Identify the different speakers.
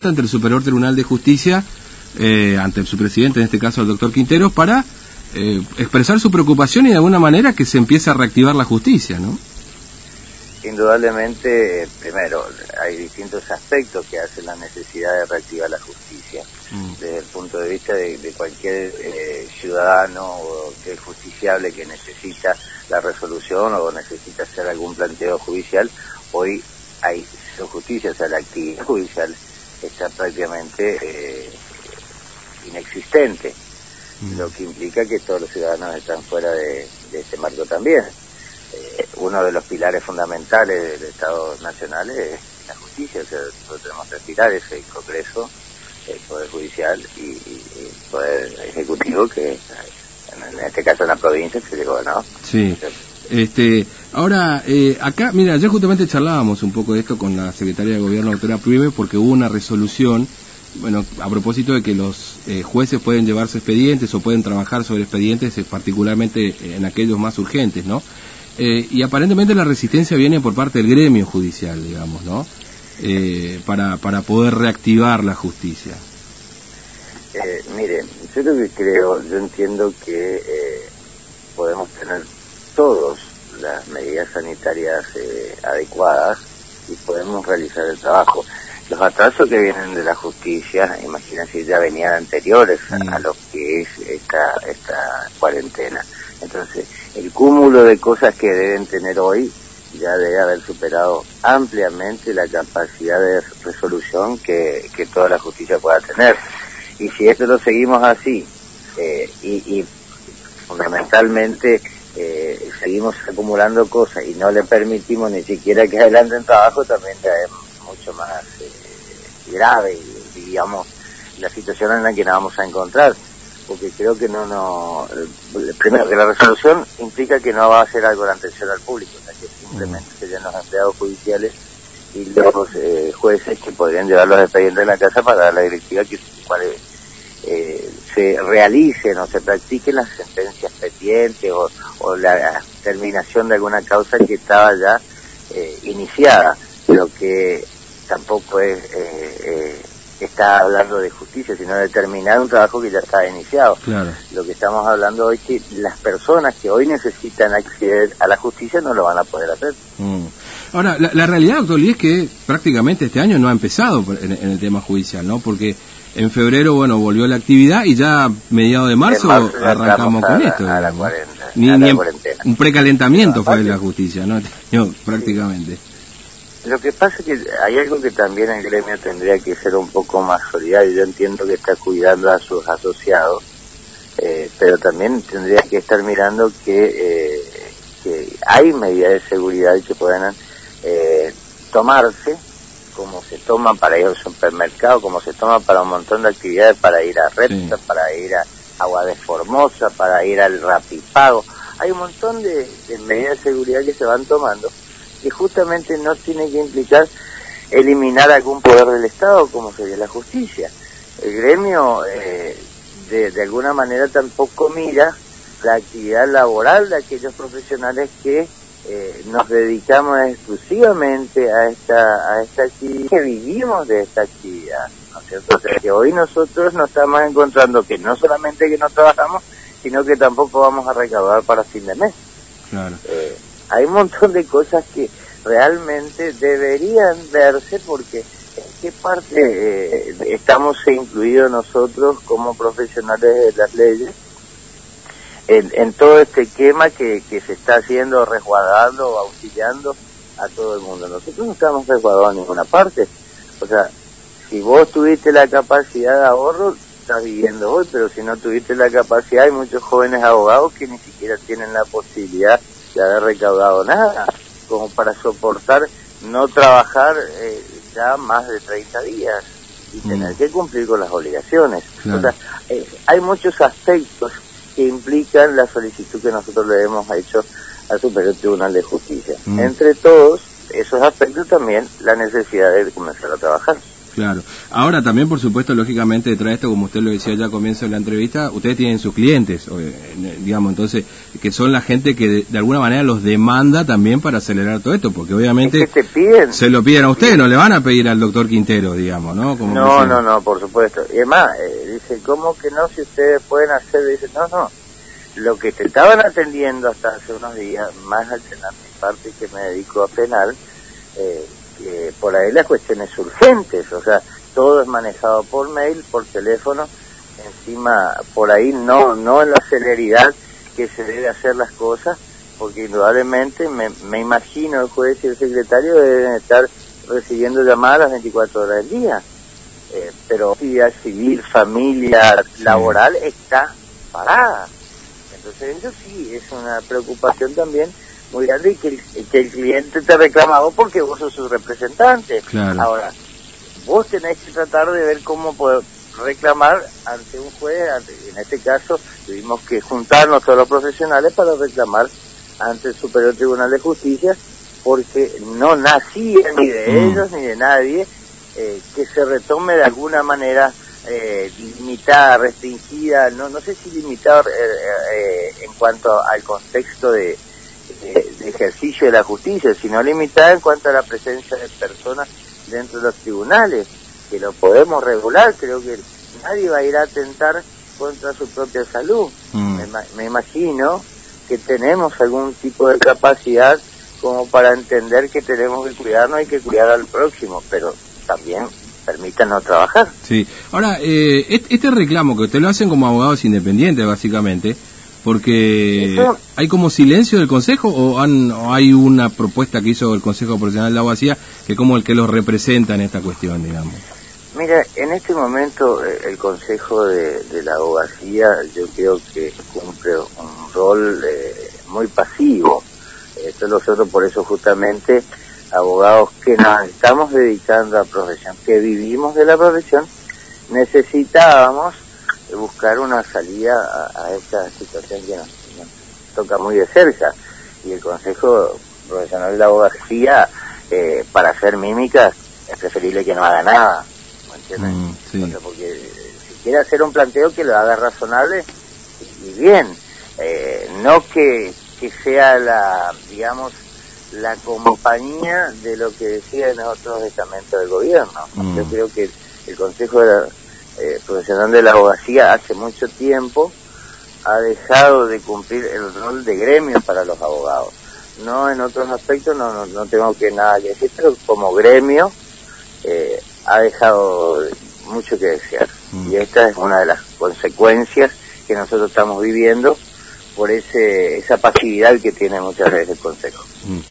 Speaker 1: ante el Superior Tribunal de Justicia, eh, ante su presidente, en este caso el doctor Quinteros, para eh, expresar su preocupación y de alguna manera que se empiece a reactivar la justicia, ¿no?
Speaker 2: Indudablemente, primero, hay distintos aspectos que hacen la necesidad de reactivar la justicia. Mm. Desde el punto de vista de, cualquier eh, ciudadano o que es justiciable que necesita la resolución o necesita hacer algún planteo judicial, hoy hay justicia, o sea, la actividad judicial está prácticamente eh, inexistente, mm. lo que implica que todos los ciudadanos están fuera de, este marco también. Eh, uno de los pilares fundamentales del Estado Nacional es la justicia, o sea, nosotros tenemos tres pilares, el Congreso, el Poder Judicial y, el Poder Ejecutivo, que en, este caso en la provincia se llegó, ¿no?
Speaker 1: Sí. Este, ahora, eh, acá, mira, ayer justamente charlábamos un poco de esto con la secretaria de Gobierno, doctora Prive, porque hubo una resolución, bueno, a propósito de que los eh, jueces pueden llevarse expedientes o pueden trabajar sobre expedientes, eh, particularmente en aquellos más urgentes, ¿no? y aparentemente la resistencia viene por parte del gremio judicial, digamos, ¿no? para, para poder reactivar la justicia.
Speaker 2: mire, yo lo que creo, yo entiendo que podemos tener todos las medidas sanitarias eh, adecuadas y podemos realizar el trabajo. Los atrasos que vienen de la justicia, imagínense, ya venían anteriores a, lo que es esta, esta cuarentena. Entonces, el cúmulo de cosas que deben tener hoy ya debe haber superado ampliamente la capacidad de resolución que, que toda la justicia pueda tener. Y si esto lo seguimos así, eh, y, y fundamentalmente eh, seguimos acumulando cosas y no le permitimos ni siquiera que adelanten trabajo, también es mucho más eh, grave, digamos, la situación en la que nos vamos a encontrar. Porque creo que no, no, primero que la resolución implica que no va a ser algo de atención al público, o sea, que simplemente mm. serían los empleados judiciales y los eh, jueces que podrían llevar los expedientes de la casa para dar la directiva que cuál eh, se realicen o se practiquen las sentencias pendientes o, o la terminación de alguna causa que estaba ya eh, iniciada, lo que tampoco es eh, eh, está hablando de justicia, sino de terminar un trabajo que ya está iniciado. Lo que estamos hablando hoy es que las personas que hoy necesitan acceder a la justicia no lo van a poder hacer.
Speaker 1: Mm. Ahora, la, realidad, doctor es que prácticamente este año no ha empezado en, en el tema judicial, ¿no? Porque en febrero, bueno, volvió la actividad y ya mediados de marzo, arrancamos con esto. ni, un precalentamiento fue la justicia, ¿no? prácticamente.
Speaker 2: Lo que pasa es que hay algo que también el gremio tendría que ser un poco más solidario. Yo entiendo que está cuidando a sus asociados, eh, pero también tendría que estar mirando que, eh, que hay medidas de seguridad que puedan eh, tomarse como se toma para ir al supermercado, como se toma para un montón de actividades, para ir a Repta, para ir a Agua de Formosa, para ir al Rapipago. Hay un montón de, medidas de seguridad que se van tomando que justamente no tiene que implicar eliminar algún poder del Estado como sería la justicia. El gremio eh, de, de alguna manera tampoco mira la actividad laboral de aquellos profesionales que eh, nos dedicamos exclusivamente a esta, a esta actividad, que vivimos de esta actividad, ¿no es cierto? que hoy nosotros nos estamos encontrando que no solamente que no trabajamos, sino que tampoco vamos a recaudar para fin de mes. Eh, hay un montón de cosas que realmente deberían verse porque en qué parte eh, estamos incluidos nosotros como profesionales de las leyes en, todo este esquema que, que se está haciendo resguardando auxiliando a todo el mundo. Nosotros no estamos resguardados en ninguna parte. O sea, si vos tuviste la capacidad de ahorro, estás viviendo hoy, pero si no tuviste la capacidad, hay muchos jóvenes abogados que ni siquiera tienen la posibilidad de haber recaudado nada, como para soportar no trabajar eh, ya más de 30 días y tener mm. que cumplir con las obligaciones. O sea, eh, hay muchos aspectos que implican la solicitud que nosotros le hemos hecho al Superior Tribunal de Justicia. Mm. Entre todos esos aspectos también la necesidad de comenzar a trabajar.
Speaker 1: Claro. Ahora también, por supuesto, lógicamente, detrás de esto, como usted lo decía ya al comienzo de la entrevista, ustedes tienen sus clientes, eh, digamos, entonces, que son la gente que de, alguna manera los demanda también para acelerar todo esto, porque obviamente se lo piden a ustedes, no le van a pedir al doctor Quintero, digamos, ¿no?
Speaker 2: no, no, no, por supuesto. Y además, eh, dice, ¿cómo que no? Si ustedes pueden hacer, dice, no, no. Lo que te estaban atendiendo hasta hace unos días, más al mi parte que me dedico a penal, eh, por ahí las cuestiones urgentes, o sea, todo es manejado por mail, por teléfono, encima por ahí no, no en la celeridad que se debe hacer las cosas, porque indudablemente me, me imagino el juez y el secretario deben estar recibiendo llamadas las 24 horas del día. Eh, pero vida civil, familia, laboral está parada. Entonces eso sí es una preocupación también muy grande y que el, que el cliente te reclamado porque vos sos su representante. Ahora, vos tenés que tratar de ver cómo poder reclamar ante un juez, en este caso tuvimos que juntarnos todos los profesionales para reclamar ante el Superior Tribunal de Justicia porque no nacía ni de mm. ellos ni de nadie eh, que se retome de alguna manera eh, limitada, restringida, no no sé si limitada eh, en cuanto al contexto de, de, ejercicio de la justicia, sino limitada en cuanto a la presencia de personas dentro de los tribunales, que lo podemos regular, creo que nadie va a ir a atentar contra su propia salud. Mm. Me, imagino que tenemos algún tipo de capacidad como para entender que tenemos que cuidarnos y que cuidar al próximo, pero también permítanos trabajar.
Speaker 1: Sí, ahora, eh, este reclamo que usted lo hacen como abogados independientes, básicamente, porque hay como silencio del Consejo o, han, hay una propuesta que hizo el Consejo Profesional de la Abogacía que como el que los representa en esta cuestión, digamos.
Speaker 2: Mira, en este momento eh, el Consejo de, la Abogacía yo creo que cumple un rol eh, muy pasivo. Esto nosotros por eso justamente abogados que nos estamos dedicando a profesión, que vivimos de la profesión, necesitábamos buscar una salida a, esta situación que nos, toca muy de cerca. Y el Consejo Profesional de la Abogacía, eh, para hacer mímicas, es preferible que no haga nada. ¿Me entiendes? Mm, porque si quiere hacer un planteo, que lo haga razonable y, bien. Eh, no que, que sea la, digamos, la compañía de lo que decía en otros estamentos del gobierno. Mm. Yo creo que el Consejo de la, eh, profesional de la abogacía hace mucho tiempo ha dejado de cumplir el rol de gremio para los abogados. No en otros aspectos, no, no, tengo que nada que decir, pero como gremio eh, ha dejado mucho que desear. Mm. Y esta es una de las consecuencias que nosotros estamos viviendo por ese, esa pasividad que tiene muchas veces el Consejo. Mm.